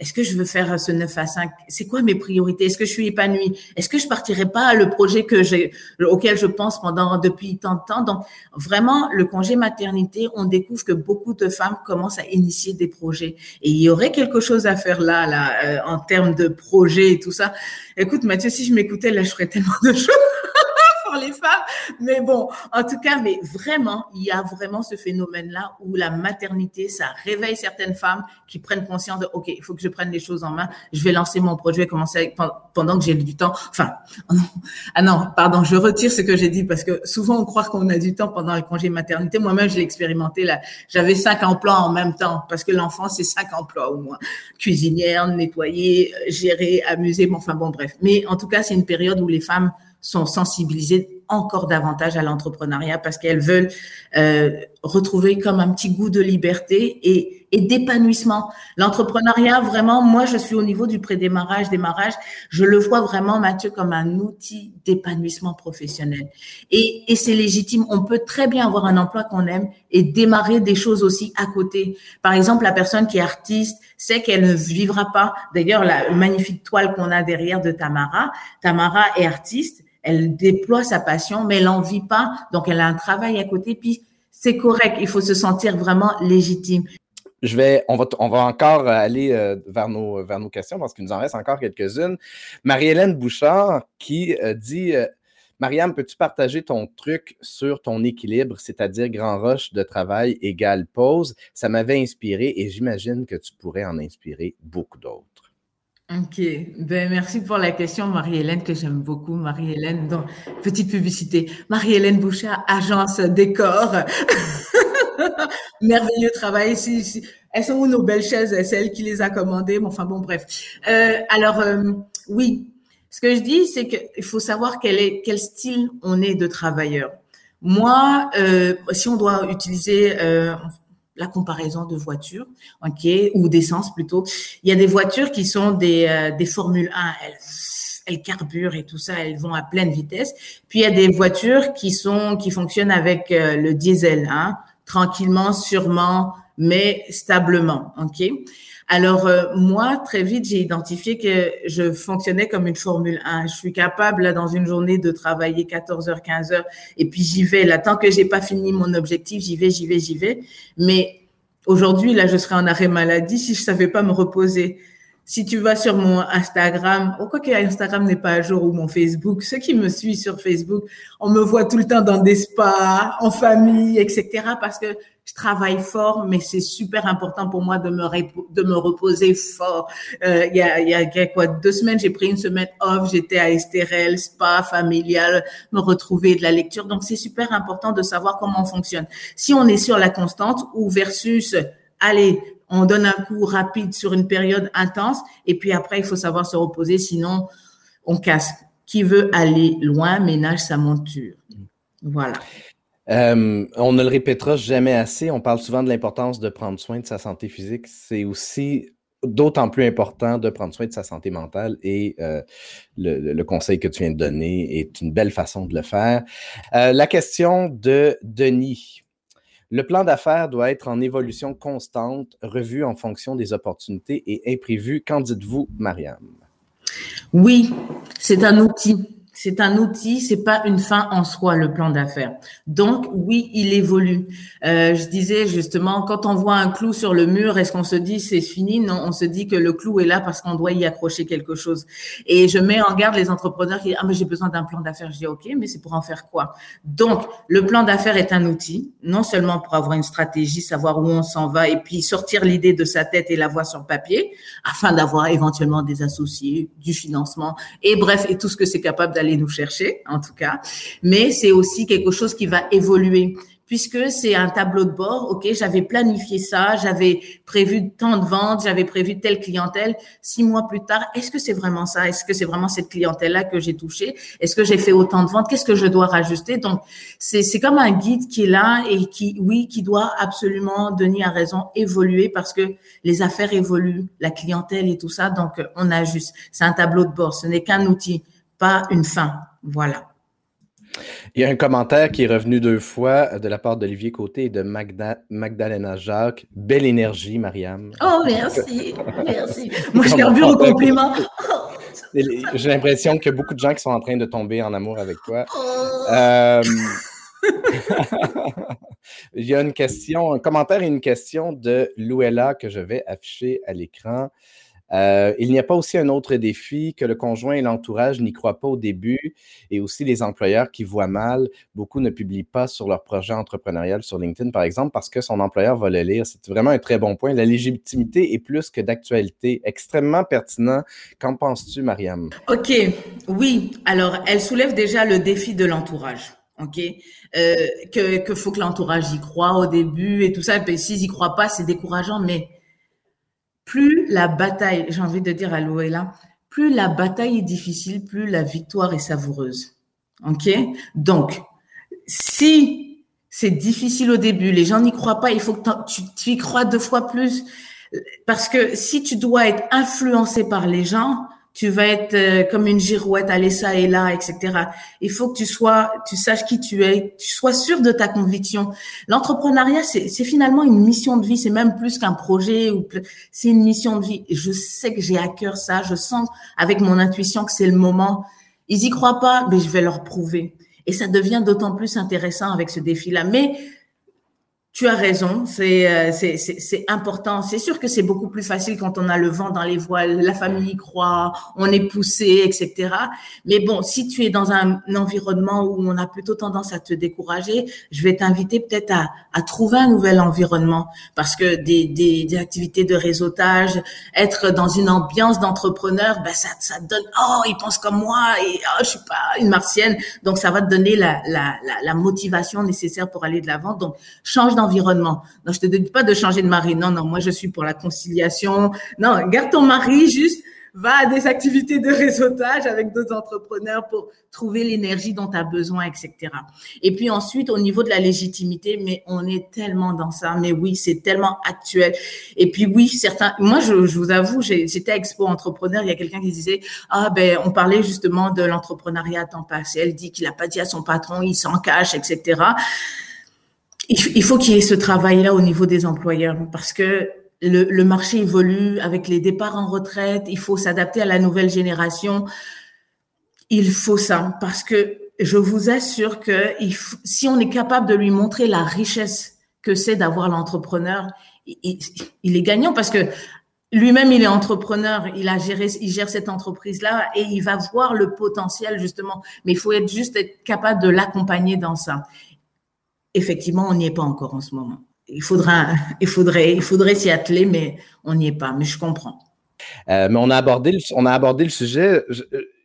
est-ce que je veux faire ce 9 à 5 C'est quoi mes priorités? Est-ce que je suis épanouie? Est-ce que je partirai pas le projet que j'ai, auquel je pense pendant depuis tant de temps? Donc vraiment, le congé maternité, on découvre que beaucoup de femmes commencent à initier des projets. Et il y aurait quelque chose à faire là, là, euh, en termes de projets et tout ça. Écoute, Mathieu, si je m'écoutais, là, je ferais tellement de choses. Les femmes. Mais bon, en tout cas, mais vraiment, il y a vraiment ce phénomène-là où la maternité, ça réveille certaines femmes qui prennent conscience de, OK, il faut que je prenne les choses en main. Je vais lancer mon projet, commencer pendant que j'ai du temps. Enfin, ah non, pardon, je retire ce que j'ai dit parce que souvent on croit qu'on a du temps pendant le congé maternité. Moi-même, je l'ai expérimenté là. J'avais cinq emplois en même temps parce que l'enfant, c'est cinq emplois au moins. Cuisinière, nettoyer, gérer, amuser, bon, enfin bon, bref. Mais en tout cas, c'est une période où les femmes sont sensibilisées encore davantage à l'entrepreneuriat parce qu'elles veulent euh, retrouver comme un petit goût de liberté et, d'épanouissement. L'entrepreneuriat, vraiment, moi, je suis au niveau du prédémarrage, démarrage, je le vois vraiment, Mathieu, comme un outil d'épanouissement professionnel. Et, et c'est légitime. On peut très bien avoir un emploi qu'on aime et démarrer des choses aussi à côté. Par exemple, la personne qui est artiste sait qu'elle ne vivra pas. D'ailleurs, la magnifique toile qu'on a derrière de Tamara, Tamara est artiste elle déploie sa passion, mais elle n'en vit pas. Donc, elle a un travail à côté. Puis, c'est correct. Il faut se sentir vraiment légitime. Je vais, on va, encore aller euh, vers, nos, vers nos questions parce qu'il nous en reste encore quelques-unes. Marie-Hélène Bouchard qui euh, dit euh, Mariam, peux-tu partager ton truc sur ton équilibre, c'est-à-dire grand roche de travail égale pause? Ça m'avait inspiré et j'imagine que tu pourrais en inspirer beaucoup d'autres. Ok, ben merci pour la question, Marie-Hélène, que j'aime beaucoup. Marie-Hélène, donc, petite publicité. Marie-Hélène Bouchard, agence décor. Merveilleux travail. Si, Elles sont où nos belles chaises? C'est elle qui les a commandées? Enfin bon, bref. Euh, alors, euh, oui, ce que je dis, c'est qu'il faut savoir quel, est, quel style on est de travailleur. Moi, euh, si on doit utiliser, euh, la comparaison de voitures, ok, ou d'essence plutôt. Il y a des voitures qui sont des, euh, des Formule 1, elles, elles carburent et tout ça, elles vont à pleine vitesse. Puis il y a des voitures qui sont qui fonctionnent avec euh, le diesel, hein, tranquillement, sûrement, mais stablement, ok. Alors euh, moi, très vite, j'ai identifié que je fonctionnais comme une Formule 1. Je suis capable là, dans une journée de travailler 14 heures, 15 heures, et puis j'y vais. Là, tant que j'ai pas fini mon objectif, j'y vais, j'y vais, j'y vais. Mais aujourd'hui, là, je serais en arrêt maladie si je savais pas me reposer. Si tu vas sur mon Instagram, ou quoi que Instagram n'est pas à jour, ou mon Facebook, ceux qui me suivent sur Facebook, on me voit tout le temps dans des spas, en famille, etc. Parce que je travaille fort, mais c'est super important pour moi de me, de me reposer fort. Euh, il y, a, y a quoi? Deux semaines, j'ai pris une semaine off, j'étais à Estérel, spa familial, me retrouver de la lecture. Donc c'est super important de savoir comment on fonctionne. Si on est sur la constante ou versus, allez, on donne un coup rapide sur une période intense et puis après il faut savoir se reposer, sinon on casse. Qui veut aller loin ménage sa monture. Voilà. Euh, on ne le répétera jamais assez. On parle souvent de l'importance de prendre soin de sa santé physique. C'est aussi d'autant plus important de prendre soin de sa santé mentale et euh, le, conseil que tu viens de donner est une belle façon de le faire. Euh, la question de Denis. Le plan d'affaires doit être en évolution constante, revu en fonction des opportunités et imprévus. Qu'en dites-vous, Mariam? Oui, c'est un outil c'est un outil, c'est pas une fin en soi le plan d'affaires. Donc oui, il évolue. Euh, je disais justement, quand on voit un clou sur le mur, est-ce qu'on se dit c'est fini? Non, on se dit que le clou est là parce qu'on doit y accrocher quelque chose. Et je mets en garde les entrepreneurs qui disent ah mais j'ai besoin d'un plan d'affaires. Je dis ok, mais c'est pour en faire quoi? Donc le plan d'affaires est un outil, non seulement pour avoir une stratégie, savoir où on s'en va et puis sortir l'idée de sa tête et la voir sur papier, afin d'avoir éventuellement des associés, du financement et bref et tout ce que c'est capable d'aller nous chercher, en tout cas. Mais c'est aussi quelque chose qui va évoluer puisque c'est un tableau de bord. OK, j'avais planifié ça, j'avais prévu tant de ventes, j'avais prévu telle clientèle. Six mois plus tard, est-ce que c'est vraiment ça? Est-ce que c'est vraiment cette clientèle-là que j'ai touchée? Est-ce que j'ai fait autant de ventes? Qu'est-ce que je dois rajouter? Donc, c'est, comme un guide qui est là et qui, oui, qui doit absolument, Denis a raison, évoluer parce que les affaires évoluent, la clientèle et tout ça. Donc, on ajuste. C'est un tableau de bord. Ce n'est qu'un outil pas une fin. Voilà. Il y a un commentaire qui est revenu deux fois de la part d'Olivier Côté et de Magdalena Jacques. Belle énergie, Mariam. Oh, merci. merci. Moi, je vu au compliment. J'ai l'impression qu'il y a beaucoup de gens qui sont en train de tomber en amour avec toi. Oh. Euh, il y a une question, un commentaire et une question de Louella que je vais afficher à l'écran. Euh, il n'y a pas aussi un autre défi que le conjoint et l'entourage n'y croient pas au début et aussi les employeurs qui voient mal. Beaucoup ne publient pas sur leur projet entrepreneurial sur LinkedIn, par exemple, parce que son employeur va le lire. C'est vraiment un très bon point. La légitimité est plus que d'actualité. Extrêmement pertinent. Qu'en penses-tu, Mariam? OK. Oui. Alors, elle soulève déjà le défi de l'entourage. OK? Euh, que, que faut que l'entourage y croit au début et tout ça. Et s'ils y croient pas, c'est décourageant. Mais plus la bataille, j'ai envie de dire à Louella, plus la bataille est difficile, plus la victoire est savoureuse. OK? Donc, si c'est difficile au début, les gens n'y croient pas, il faut que tu, tu y crois deux fois plus. Parce que si tu dois être influencé par les gens, tu vas être euh, comme une girouette, aller ça et là, etc. Il faut que tu sois, tu saches qui tu es, tu sois sûr de ta conviction. L'entrepreneuriat, c'est finalement une mission de vie, c'est même plus qu'un projet ou c'est une mission de vie. Je sais que j'ai à cœur ça, je sens avec mon intuition que c'est le moment. Ils y croient pas, mais je vais leur prouver. Et ça devient d'autant plus intéressant avec ce défi-là. Mais tu as raison, euh, c'est c'est important. C'est sûr que c'est beaucoup plus facile quand on a le vent dans les voiles, la famille croit, on est poussé, etc. Mais bon, si tu es dans un, environnement où on a plutôt tendance à te décourager, je vais t'inviter peut-être à, à trouver un nouvel environnement parce que des, des, des activités de réseautage, être dans une ambiance d'entrepreneur, ben ça, ça te donne oh ils pensent comme moi et oh je suis pas une martienne, donc ça va te donner la, la, la, la motivation nécessaire pour aller de l'avant. Donc change environnement. Non, je te dis pas de changer de mari. Non, non, moi je suis pour la conciliation. Non, garde ton mari juste va à des activités de réseautage avec d'autres entrepreneurs pour trouver l'énergie dont tu as besoin, etc. Et puis ensuite, au niveau de la légitimité, mais on est tellement dans ça. Mais oui, c'est tellement actuel. Et puis oui, certains, moi, je, vous avoue, j'étais à Expo Entrepreneur, il y a quelqu'un qui disait, ah ben, on parlait justement de l'entrepreneuriat à temps passé. Elle dit qu'il a pas dit à son patron, il s'en cache, etc il faut qu'il y ait ce travail-là au niveau des employeurs parce que le, marché évolue avec les départs en retraite. Il faut s'adapter à la nouvelle génération. Il faut ça parce que je vous assure que si on est capable de lui montrer la richesse que c'est d'avoir l'entrepreneur, il, il, est gagnant parce que lui-même il est entrepreneur, il a géré, il gère cette entreprise-là et il va voir le potentiel justement. Mais il faut être juste être capable de l'accompagner dans ça effectivement, on n'y est pas encore en ce moment. Il faudra, il faudrait, il faudrait s'y atteler, mais on n'y est pas. Mais je comprends. Euh, mais on a abordé le, on a abordé le sujet.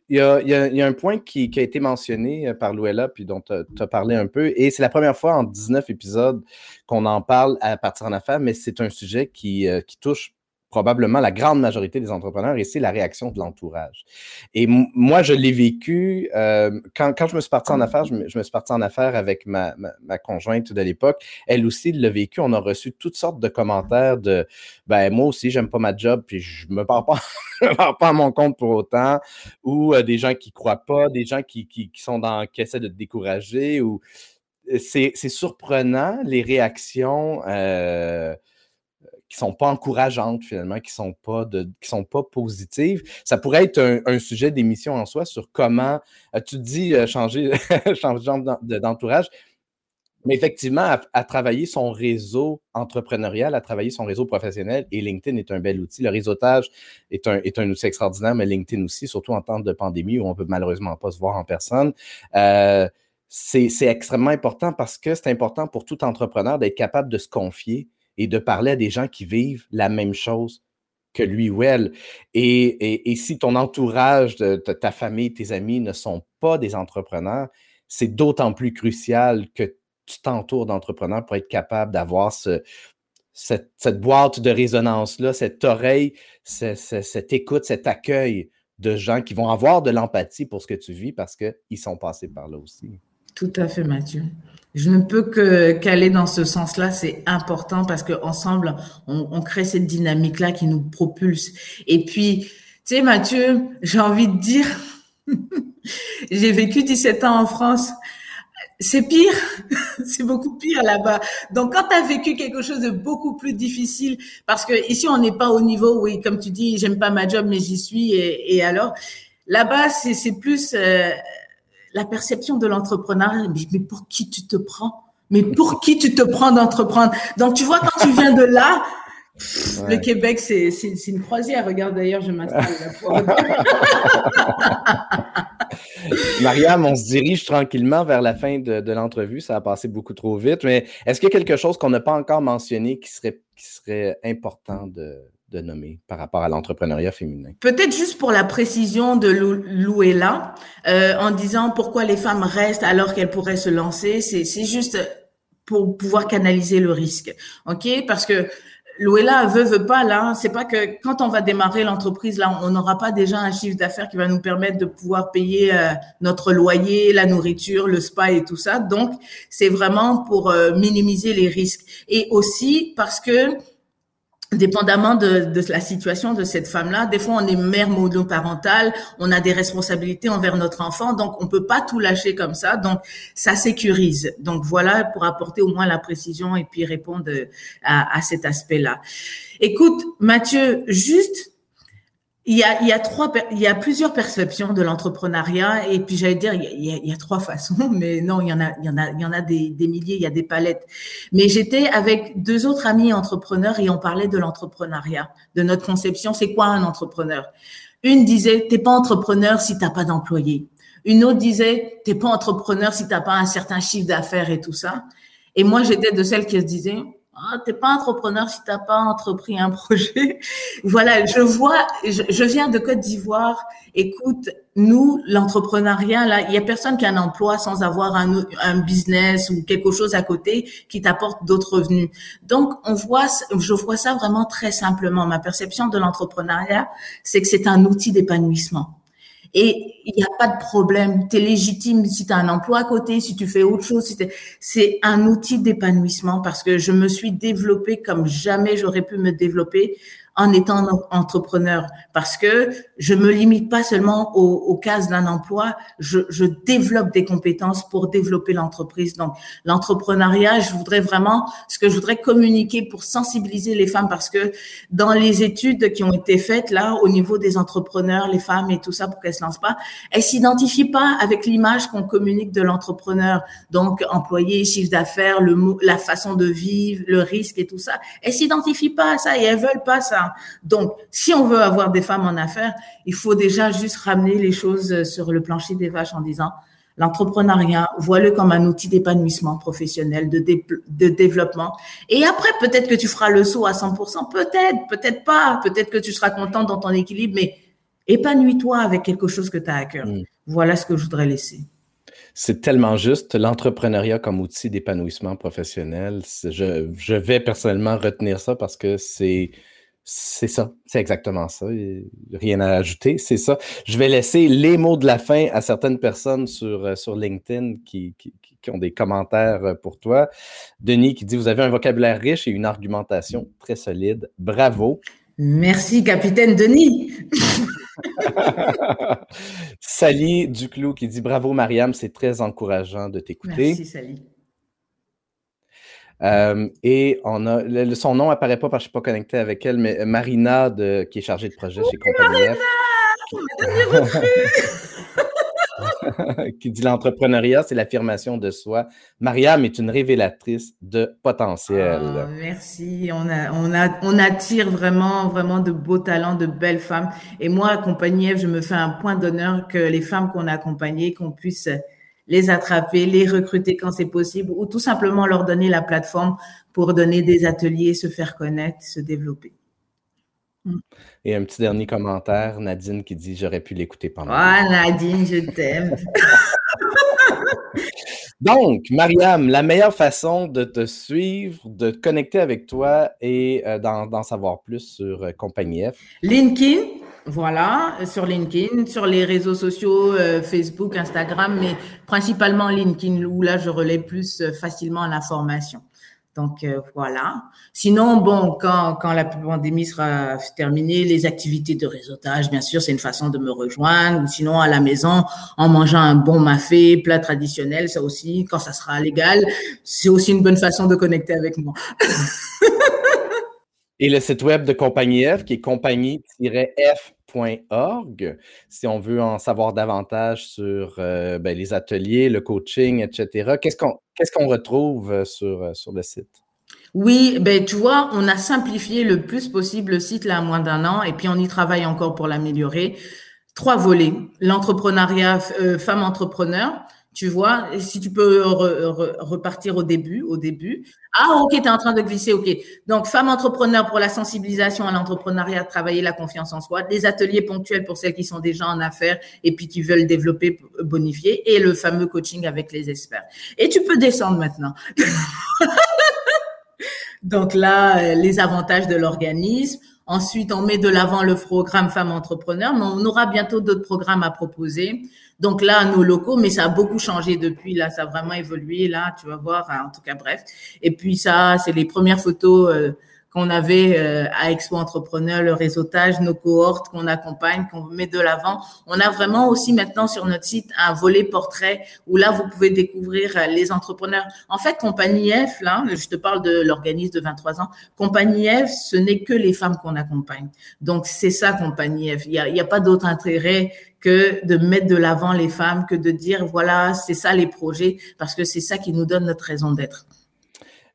il, y a, il, y a, un point qui, a été mentionné par Louella, puis dont tu as, parlé un peu, et c'est la première fois en 19 épisodes qu'on en parle à partir en affaires, mais c'est un sujet euh, qui touche probablement la grande majorité des entrepreneurs et c'est la réaction de l'entourage. Et moi, je l'ai vécu euh, quand, quand, je me suis parti en affaires, je me, je me suis parti en affaires avec ma, ma, conjointe de l'époque. Elle aussi l'a vécu. On a reçu toutes sortes de commentaires de ben moi aussi, j'aime pas ma job, puis je me pars pas, me pars pas à mon compte pour autant, ou euh, des gens qui croient pas, des gens qui, qui, sont dans qui essaient de te décourager ou euh, c'est surprenant les réactions qui sont pas encourageantes finalement, qui sont pas de, qui sont pas positives. Ça pourrait être un, sujet d'émission en soi sur comment, euh, tu dis euh, changer, changer d'entourage, mais effectivement, à, travailler son réseau entrepreneurial, à travailler son réseau professionnel, et LinkedIn est un bel outil. Le réseautage est un, est un outil extraordinaire, mais LinkedIn aussi, surtout en temps de pandémie où on peut malheureusement pas se voir en personne. Euh, c'est extrêmement important parce que c'est important pour tout entrepreneur d'être capable de se confier et de parler à des gens qui vivent la même chose que lui ou elle. Et, si ton entourage, ta famille, tes amis ne sont pas des entrepreneurs, c'est d'autant plus crucial que tu t'entoures d'entrepreneurs pour être capable d'avoir ce, cette, cette, boîte de résonance-là, cette oreille, cette écoute, cet accueil de gens qui vont avoir de l'empathie pour ce que tu vis parce qu'ils sont passés par là aussi. Tout à fait, Mathieu. Je ne peux que qu'aller dans ce sens-là, c'est important parce qu'ensemble, on, on crée cette dynamique-là qui nous propulse. Et puis, tu sais, Mathieu, j'ai envie de dire, j'ai vécu 17 ans en France. C'est pire, c'est beaucoup pire là-bas. Donc, quand tu as vécu quelque chose de beaucoup plus difficile, parce que ici, on n'est pas au niveau, oui, comme tu dis, j'aime pas ma job, mais j'y suis, et, et alors, là-bas, c'est plus... Euh, la perception de l'entrepreneur, mais pour qui tu te prends? Mais pour qui tu te prends d'entreprendre? Donc, tu vois, quand tu viens de là, Le Québec, c'est une croisière. Regarde d'ailleurs, je m'installe Mariam, on se dirige tranquillement vers la fin de, l'entrevue. Ça a passé beaucoup trop vite. Mais est-ce qu'il y a quelque chose qu'on n'a pas encore mentionné qui serait, qui serait important de, nommer par rapport à l'entrepreneuriat féminin? Peut-être juste pour la précision de Louella, euh, en disant pourquoi les femmes restent alors qu'elles pourraient se lancer. C'est juste pour pouvoir canaliser le risque. OK? Parce que Louella veut, veut pas, là, c'est pas que quand on va démarrer l'entreprise, là, on n'aura pas déjà un chiffre d'affaires qui va nous permettre de pouvoir payer euh, notre loyer, la nourriture, le spa et tout ça. Donc, c'est vraiment pour euh, minimiser les risques. Et aussi parce que dépendamment de, la situation de cette femme-là, des fois on est mère monoparentale, on a des responsabilités envers notre enfant, donc on peut pas tout lâcher comme ça, donc ça sécurise. Donc voilà pour apporter au moins la précision et puis répondre à, à cet aspect-là. Écoute, Mathieu, juste il y, a, il, y a trois, il y a plusieurs perceptions de l'entrepreneuriat et puis j'allais dire il y, a, il y, a, trois façons, mais non il y en a il y en a il y en a des, des milliers, il y a des palettes. Mais j'étais avec deux autres amis entrepreneurs et on parlait de l'entrepreneuriat, de notre conception. C'est quoi un entrepreneur? Une disait t'es pas entrepreneur si t'as pas d'employés. Une autre disait t'es pas entrepreneur si t'as pas un certain chiffre d'affaires et tout ça. Et moi j'étais de celles qui se disaient ah, t'es pas entrepreneur si t'as pas entrepris un projet. voilà, je vois, je, viens de Côte d'Ivoire. Écoute, nous, l'entrepreneuriat, là, il y a personne qui a un emploi sans avoir un, un business ou quelque chose à côté qui t'apporte d'autres revenus. Donc, on voit, je vois ça vraiment très simplement. Ma perception de l'entrepreneuriat, c'est que c'est un outil d'épanouissement. Et il n'y a pas de problème. Tu es légitime si tu as un emploi à côté, si tu fais autre chose. c'est un outil d'épanouissement parce que je me suis développée comme jamais j'aurais pu me développer en étant entrepreneur parce que je me limite pas seulement aux, cases d'un emploi, je, je, développe des compétences pour développer l'entreprise. Donc l'entrepreneuriat, je voudrais vraiment, ce que je voudrais communiquer pour sensibiliser les femmes parce que dans les études qui ont été faites là au niveau des entrepreneurs, les femmes et tout ça pour qu'elles se lancent pas, elles s'identifient pas avec l'image qu'on communique de l'entrepreneur. Donc employé, chiffre d'affaires, le la façon de vivre, le risque et tout ça. Elles s'identifient pas à ça et elles veulent pas ça. Donc, si on veut avoir des femmes en affaires, il faut déjà juste ramener les choses sur le plancher des vaches en disant l'entrepreneuriat, vois-le comme un outil d'épanouissement professionnel, de, de développement. Et après, peut-être que tu feras le saut à 100%, peut-être, peut-être pas, peut-être que tu seras content dans ton équilibre, mais épanouis-toi avec quelque chose que tu as à cœur. Mm. Voilà ce que je voudrais laisser. C'est tellement juste, l'entrepreneuriat comme outil d'épanouissement professionnel. Je, je vais personnellement retenir ça parce que c'est c'est ça, c'est exactement ça. Rien à ajouter, c'est ça. Je vais laisser les mots de la fin à certaines personnes sur, euh, sur LinkedIn qui, ont des commentaires euh, pour toi. Denis qui dit Vous avez un vocabulaire riche et une argumentation très solide. Bravo. Merci, capitaine Denis. Sally Duclos qui dit Bravo, Mariam, c'est très encourageant de t'écouter. Merci, Sally. Euh, et on a, son nom apparaît pas parce que je ne suis pas connecté avec elle, mais Marina, de, qui est chargée de projet chez Compagnie F. qui dit l'entrepreneuriat, c'est l'affirmation de soi. Mariam est une révélatrice de potentiel. Oh, merci. On, a, on, a, on attire vraiment, vraiment de beaux talents, de belles femmes. Et moi, F, je me fais un point d'honneur que les femmes qu'on a accompagnées, qu'on puisse les attraper, les recruter quand c'est possible, ou tout simplement leur donner la plateforme pour donner des ateliers, se faire connaître, se développer. Et un petit dernier commentaire, Nadine qui dit J'aurais pu l'écouter pendant. Ah, Nadine, je t'aime. Donc, Mariam, la meilleure façon de te suivre, de te connecter avec toi et euh, d'en savoir plus sur euh, Compagnie F? LinkedIn, voilà, sur LinkedIn, sur les réseaux sociaux, euh, Facebook, Instagram, mais principalement LinkedIn, où là, je relais plus euh, facilement l'information. Donc euh, voilà. Sinon, bon, quand, quand la pandémie sera terminée, les activités de réseautage, bien sûr, c'est une façon de me rejoindre. Sinon, à la maison, en mangeant un bon mafé, plat traditionnel, ça aussi, quand ça sera légal, c'est aussi une bonne façon de connecter avec moi. Et le site web de Compagnie F, qui est compagnie-f.org, si on veut en savoir davantage sur euh, ben, les ateliers, le coaching, etc. Qu'est-ce qu'on qu'est-ce qu'on retrouve euh, sur, euh, sur le site? Oui, ben tu vois, on a simplifié le plus possible le site là à moins d'un an et puis on y travaille encore pour l'améliorer. Trois volets l'entrepreneuriat femme entrepreneur, tu vois, si tu peux repartir au début, au début. Ah, ok, tu es en train de glisser, ok. Donc, femme entrepreneur pour la sensibilisation à l'entrepreneuriat, travailler la confiance en soi, des ateliers ponctuels pour celles qui sont déjà en affaires et puis qui veulent développer, bonifier, et le fameux coaching avec les experts. Et tu peux descendre maintenant. Donc là, euh, les avantages de l'organisme. Ensuite, on met de l'avant le programme Femmes Entrepreneurs, mais on aura bientôt d'autres programmes à proposer. Donc là, nos locaux, mais ça a beaucoup changé depuis. Là, ça a vraiment évolué. Là, tu vas voir. En tout cas, bref. Et puis ça, c'est les premières photos. Euh, qu'on avait euh, à Expo Entrepreneur, le réseautage, nos cohortes qu'on accompagne, qu'on met de l'avant. On a vraiment aussi maintenant sur notre site un volet portrait où là, vous pouvez découvrir euh, les entrepreneurs. En fait, Compagnie F, là, je te parle de l'organisme de 23 ans, Compagnie F, ce n'est que les femmes qu'on accompagne. Donc, c'est ça, Compagnie F. Il n'y y a pas d'autre intérêt que de mettre de l'avant les femmes, que de dire, voilà, c'est ça les projets, parce que c'est ça qui nous donne notre raison d'être.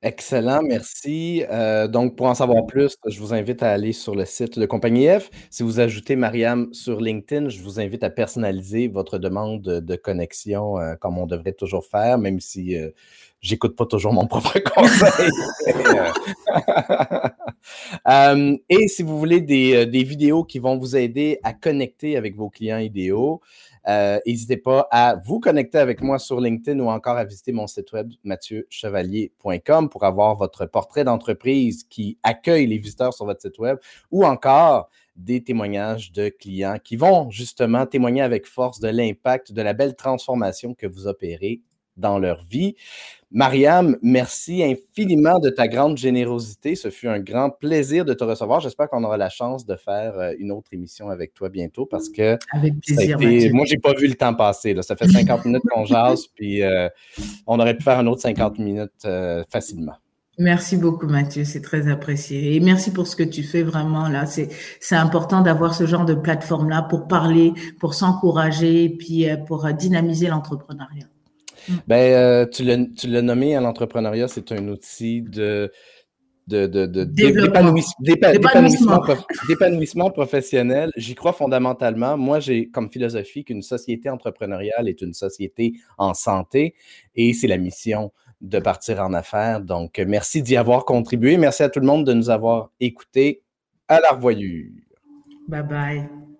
Excellent, merci. Euh, donc, pour en savoir plus, je vous invite à aller sur le site de Compagnie F. Si vous ajoutez Mariam sur LinkedIn, je vous invite à personnaliser votre demande de, connexion euh, comme on devrait toujours faire, même si euh, j'écoute pas toujours mon propre conseil. et si vous voulez des vidéos qui vont vous aider à connecter avec vos clients idéaux, euh, n'hésitez pas à vous connecter avec moi sur LinkedIn ou encore à visiter mon site web mathieuchevalier.com pour avoir votre portrait d'entreprise qui accueille les visiteurs sur votre site web ou encore des témoignages de clients qui vont justement témoigner avec force de l'impact, de la belle transformation que vous opérez dans leur vie. Mariam, merci infiniment de ta grande générosité. Ce fut un grand plaisir de te recevoir. J'espère qu'on aura la chance de faire euh, une autre émission avec toi bientôt parce que avec plaisir, moi, j'ai pas vu le temps passer. Ça fait 50 minutes qu'on jase, puis euh, on aurait pu faire un autre 50 minutes euh, facilement. Merci beaucoup, Mathieu. C'est très apprécié. Et merci pour ce que tu fais vraiment là. C'est, c'est important d'avoir ce genre de plateforme-là pour parler, pour s'encourager, puis pour dynamiser l'entrepreneuriat. Mm. Ben, euh, tu l'as nommé, à l'entrepreneuriat, c'est un outil de, d'épanouissement professionnel. J'y crois fondamentalement. Moi, j'ai comme philosophie qu'une société entrepreneuriale est une société en santé et c'est la mission de partir en affaires. Donc, merci d'y avoir contribué. Merci à tout le monde de nous avoir écoutés. À la revoyure. Bye bye.